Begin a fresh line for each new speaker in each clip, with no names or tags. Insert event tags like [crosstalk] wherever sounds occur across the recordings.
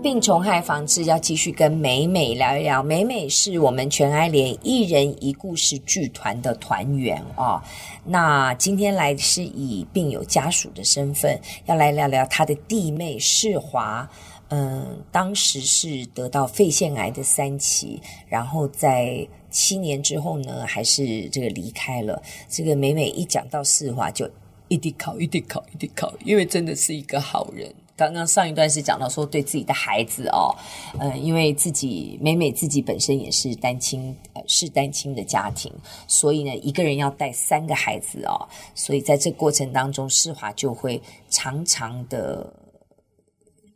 病虫害防治要继续跟美美聊一聊。美美是我们全哀连一人一故事剧团的团员哦。那今天来是以病友家属的身份，要来聊聊她的弟妹世华。嗯，当时是得到肺腺癌的三期，然后在七年之后呢，还是这个离开了。这个美美一讲到世华，就一定考，一定考，一定考，因为真的是一个好人。刚刚上一段是讲到说，对自己的孩子哦，嗯，因为自己美美自己本身也是单亲，呃，是单亲的家庭，所以呢，一个人要带三个孩子哦，所以在这过程当中，世华就会常常的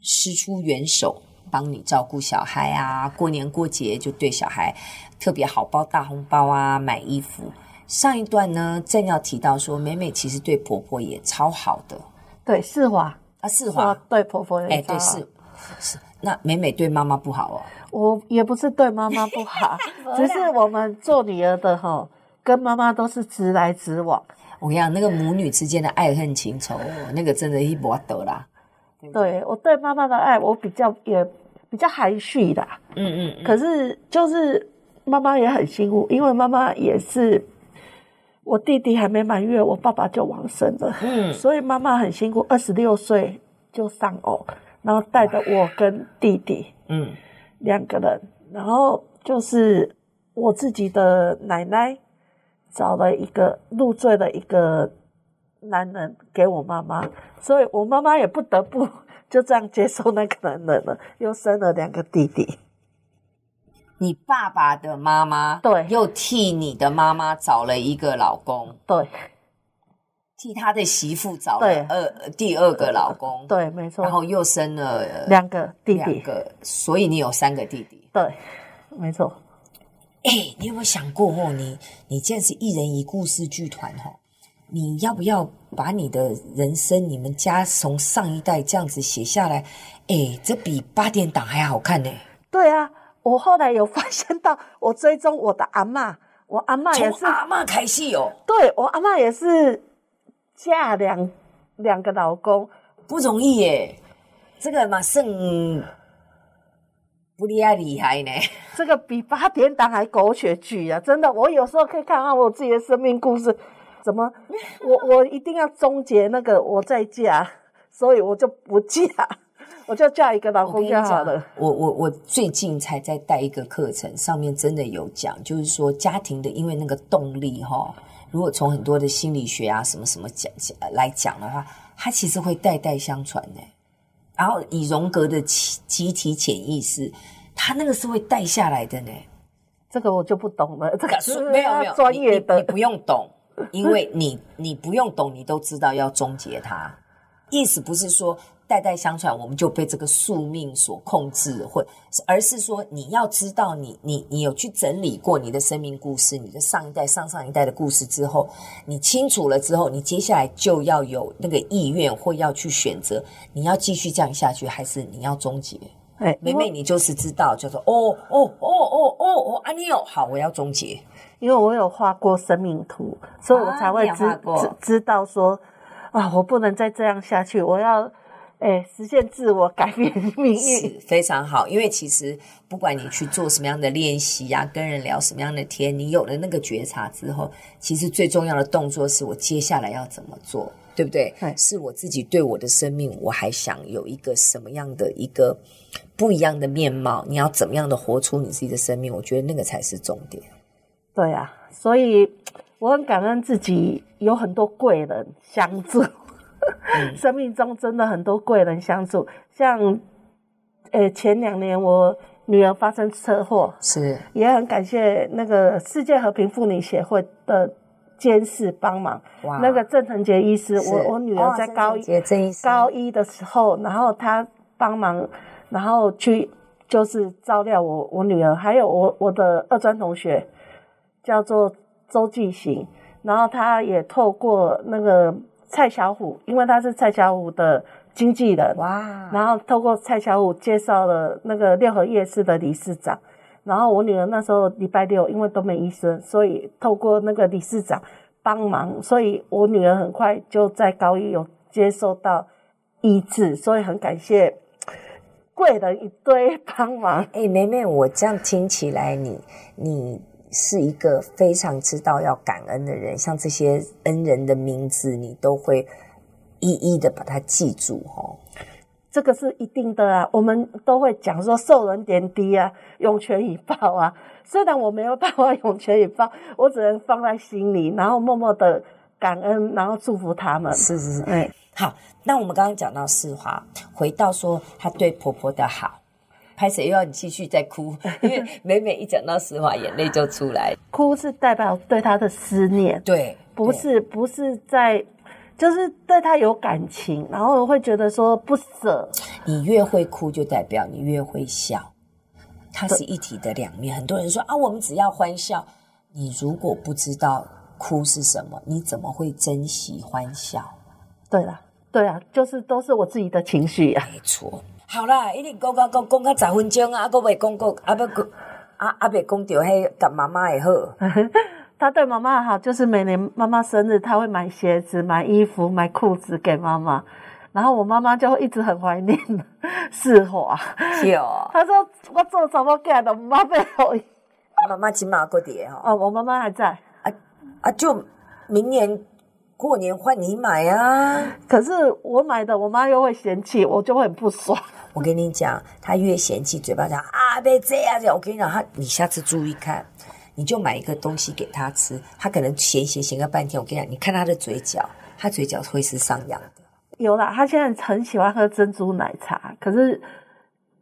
伸出援手，帮你照顾小孩啊，过年过节就对小孩特别好，包大红包啊，买衣服。上一段呢，正要提到说，美美其实对婆婆也超好的，
对，世华。
啊，世华
对婆婆也哎，
对是是，那美美对妈妈不好哦。[laughs]
我也不是对妈妈不好，[laughs] 只是我们做女儿的哈，跟妈妈都是直来直往。
我跟你讲，那个母女之间的爱恨情仇，那个真的一波得啦。
对，我对妈妈的爱，我比较也比较含蓄的。嗯，嗯嗯。可是就是妈妈也很辛苦，因为妈妈也是。我弟弟还没满月，我爸爸就往生了。嗯，[laughs] 所以妈妈很辛苦，二十六岁就丧偶，然后带着我跟弟弟，嗯，两个人，然后就是我自己的奶奶找了一个入赘的一个男人给我妈妈，所以我妈妈也不得不 [laughs] 就这样接受那个男人了，又生了两个弟弟。
你爸爸的妈妈
对，
又替你的妈妈找了一个老公，
对，
替他的媳妇找了二第二个老公，
对，没错，
然后又生了
两个弟弟，
两个，所以你有三个弟弟，
对，没错。
哎，你有没有想过哦？你你既然是一人一故事剧团哈，你要不要把你的人生、你们家从上一代这样子写下来？哎，这比八点档还好看呢。
对啊。我后来有发现到，我追踪我的阿嬷，我阿嬷也是
阿嬷开戏哦。
对，我阿嬷也是嫁两两个老公，
不容易耶。这个嘛，算不厉害厉害呢。
这个比八点档还狗血剧啊！真的，我有时候可以看看我自己的生命故事，怎么我我一定要终结那个我再嫁，[laughs] 所以我就不嫁。[laughs] 我就嫁一个老公就好了。
我我我最近才在带一个课程，上面真的有讲，就是说家庭的，因为那个动力哈，如果从很多的心理学啊什么什么讲讲来讲的话，它其实会代代相传呢。然后以荣格的集集体潜意识，它那个是会带下来的呢。
这个我就不懂了，这个是
没有没有专业的，
你，
你不用懂，因为你你不用懂，你都知道要终结它。意思不是说。代代相传，我们就被这个宿命所控制，或而是说，你要知道你，你你有去整理过你的生命故事，你的上一代、上上一代的故事之后，你清楚了之后，你接下来就要有那个意愿，或要去选择，你要继续这样下去，还是你要终结？哎，妹妹，你就是知道，就说哦哦哦哦哦哦，阿尼哦，好，我要终结，
因为我有画过生命图，所以我才会知、啊、知知道说啊，我不能再这样下去，我要。哎，实现自我，改变命运
是非常好。因为其实不管你去做什么样的练习呀、啊，跟人聊什么样的天，你有了那个觉察之后，其实最重要的动作是我接下来要怎么做，对不
对？
是我自己对我的生命，我还想有一个什么样的一个不一样的面貌？你要怎么样的活出你自己的生命？我觉得那个才是重点。
对啊，所以我很感恩自己有很多贵人相助。[laughs] 生命中真的很多贵人相助，像，呃，前两年我女儿发生车祸，
是
也很感谢那个世界和平妇女协会的监视帮忙。哇，那个郑成杰医师，我我女儿在高一高一的时候，然后他帮忙，然后去就是照料我我女儿，还有我我的二专同学叫做周继行，然后他也透过那个。蔡小虎，因为他是蔡小虎的经纪人，哇！然后透过蔡小虎介绍了那个六合夜市的理事长，然后我女儿那时候礼拜六因为都没医生，所以透过那个理事长帮忙，所以我女儿很快就在高一有接受到医治，所以很感谢贵人一堆帮忙。
哎，妹妹，我这样听起来你，你你。是一个非常知道要感恩的人，像这些恩人的名字，你都会一一的把它记住哦。
这个是一定的啊，我们都会讲说受人点滴啊，涌泉以报啊。[laughs] 虽然我没有办法涌泉以报，[laughs] 我只能放在心里，然后默默的感恩，然后祝福他们。
是是是，哎，好。那我们刚刚讲到世华，回到说她对婆婆的好。拍谁又要你继续再哭？因为每每一讲到实话，眼泪就出来。[laughs]
哭是代表对她的思念，
对，
不是不是在，就是对他有感情，然后会觉得说不舍。
你越会哭，就代表你越会笑。它是一体的两面。很多人说啊，我们只要欢笑。你如果不知道哭是什么，你怎么会珍惜欢笑？
对啦，对啊，就是都是我自己的情绪啊，
没错。好啦，一定讲讲讲讲到十分钟啊，还未讲过，还未讲，啊啊未讲到迄个妈妈也好。[laughs]
他对妈妈好，就是每年妈妈生日，他会买鞋子、买衣服、买裤子给妈妈。然后我妈妈就会一直很怀念世华。
是哦。[laughs]
他说我做什么给的妈妈好。
妈妈起码过节哦。
哦，我妈妈还在。
啊啊，就明年。过年换你买啊！
可是我买的，我妈又会嫌弃，我就会很不爽。
我跟你讲，她越嫌弃，嘴巴讲啊，别这样子。我跟你讲，她你下次注意看，你就买一个东西给他吃，他可能闲闲闲个半天。我跟你讲，你看他的嘴角，他嘴角会是上扬的。
有啦，他现在很喜欢喝珍珠奶茶，可是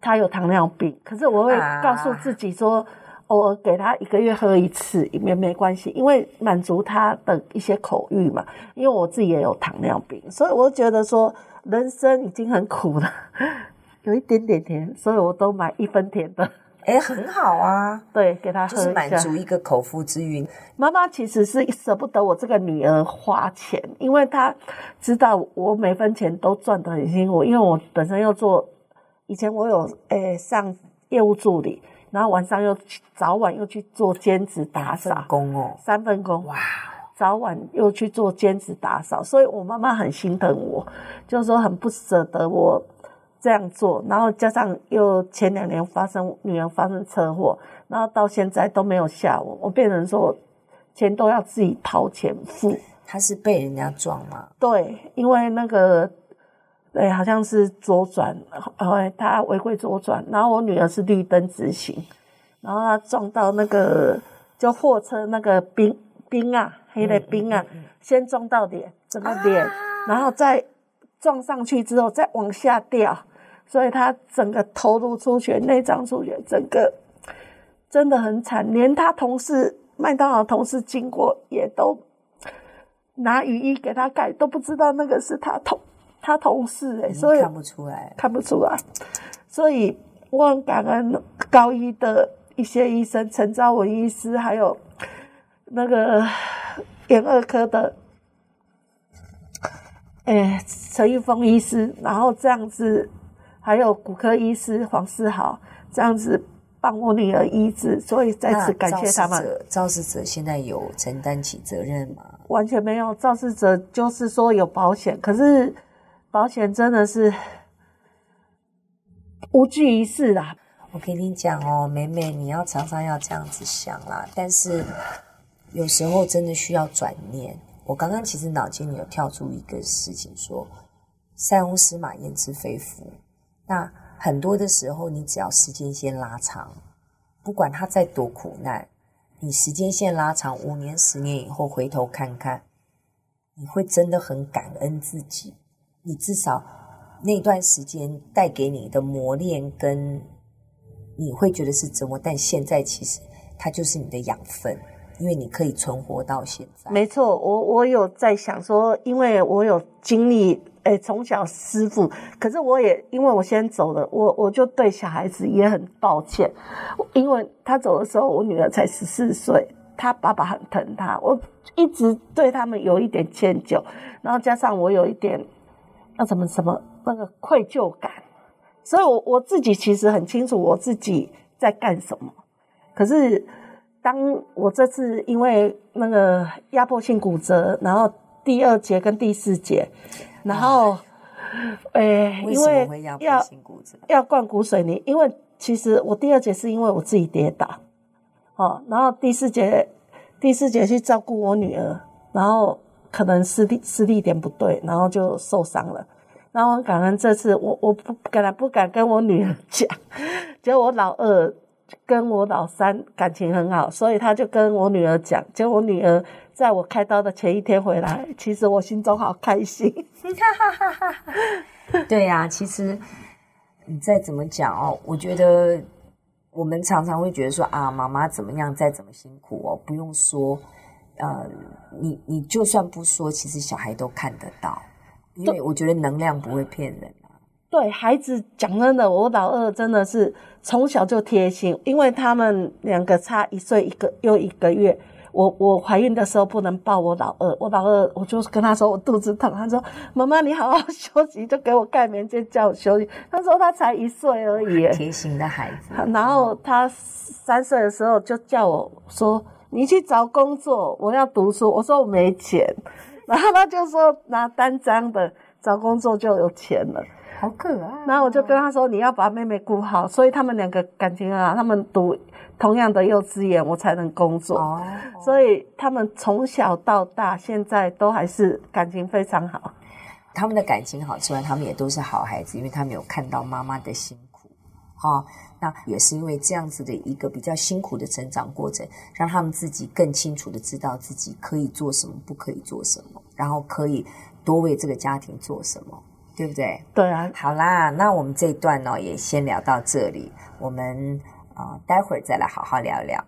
他有糖尿病。可是我会告诉自己说。啊偶尔给他一个月喝一次也没没关系，因为满足他的一些口欲嘛。因为我自己也有糖尿病，所以我觉得说人生已经很苦了，[laughs] 有一点点甜，所以我都买一分甜的。
哎，很好啊，
对，给他喝
就是满足一个口腹之欲。
妈妈其实是舍不得我这个女儿花钱，因为她知道我每分钱都赚得很辛苦，因为我本身要做，以前我有诶上业务助理。然后晚上又早晚又去做兼职打扫，
工哦，
三份工
哇！
早晚又去做兼职打扫，所以我妈妈很心疼我，就是说很不舍得我这样做。然后加上又前两年发生女儿发生车祸，然后到现在都没有下文，我变成说钱都要自己掏钱付。
他是被人家撞吗？
对，因为那个。对，好像是左转，呃，他违规左转，然后我女儿是绿灯直行，然后他撞到那个就货车那个冰冰啊，黑的冰啊，嗯嗯嗯、先撞到脸，整个脸，啊、然后再撞上去之后再往下掉，所以他整个头颅出血，内脏出血，整个真的很惨，连他同事麦当劳同事经过也都拿雨衣给他盖，都不知道那个是他同。他同事哎、欸，所以
看不出来，
看不出来，所以我很感恩高一的一些医生，陈昭文医师，还有那个眼二科的，哎，陈玉峰医师，然后这样子，还有骨科医师黄世豪，这样子帮我女儿医治，所以再次感谢他们。
肇事者现在有承担起责任吗？
完全没有，肇事者就是说有保险，可是。保险真的是无济于事啦！
我跟你讲哦，美美，你要常常要这样子想啦。但是有时候真的需要转念。我刚刚其实脑筋里有跳出一个事情，说“塞翁失马，焉知非福”。那很多的时候，你只要时间线拉长，不管他再多苦难，你时间线拉长五年、十年以后回头看看，你会真的很感恩自己。你至少那段时间带给你的磨练，跟你会觉得是折磨，但现在其实它就是你的养分，因为你可以存活到现在。
没错，我我有在想说，因为我有经历，诶，从小师父，可是我也因为我先走了，我我就对小孩子也很抱歉，因为他走的时候，我女儿才十四岁，他爸爸很疼他，我一直对他们有一点歉疚，然后加上我有一点。那什么什么那个愧疚感，所以我我自己其实很清楚我自己在干什么，可是当我这次因为那个压迫性骨折，然后第二节跟第四节，然后，诶，因为要要灌骨水泥，因为其实我第二节是因为我自己跌倒，哦，然后第四节第四节去照顾我女儿，然后可能施力施力点不对，然后就受伤了。然后感恩这次我我不敢不敢跟我女儿讲，[laughs] 结果我老二跟我老三感情很好，所以他就跟我女儿讲，结果我女儿在我开刀的前一天回来，其实我心中好开心。哈哈哈哈
对呀、啊，其实你再怎么讲哦，我觉得我们常常会觉得说啊，妈妈怎么样，再怎么辛苦哦，不用说，呃，你你就算不说，其实小孩都看得到。因为我觉得能量不会骗人啊。
对，孩子讲真的，我老二真的是从小就贴心，因为他们两个差一岁一个又一个月。我我怀孕的时候不能抱我老二，我老二我就跟他说我肚子疼，他说妈妈你好好休息，就给我盖棉被叫我休息。他说他才一岁而已，
贴心的孩子。[laughs]
然后他三岁的时候就叫我说你去找工作，我要读书。我说我没钱。然后他就说拿单张的找工作就有钱了，
好可爱哦。
然后我就跟他说，你要把妹妹顾好，所以他们两个感情啊，他们读同样的幼稚园，我才能工作。哦，所以他们从小到大现在都还是感情非常好。
他们的感情好之外，他们也都是好孩子，因为他们有看到妈妈的辛苦。哈。那也是因为这样子的一个比较辛苦的成长过程，让他们自己更清楚的知道自己可以做什么，不可以做什么，然后可以多为这个家庭做什么，对不对？
对啊。
好啦，那我们这一段呢，也先聊到这里，我们啊、呃，待会儿再来好好聊聊。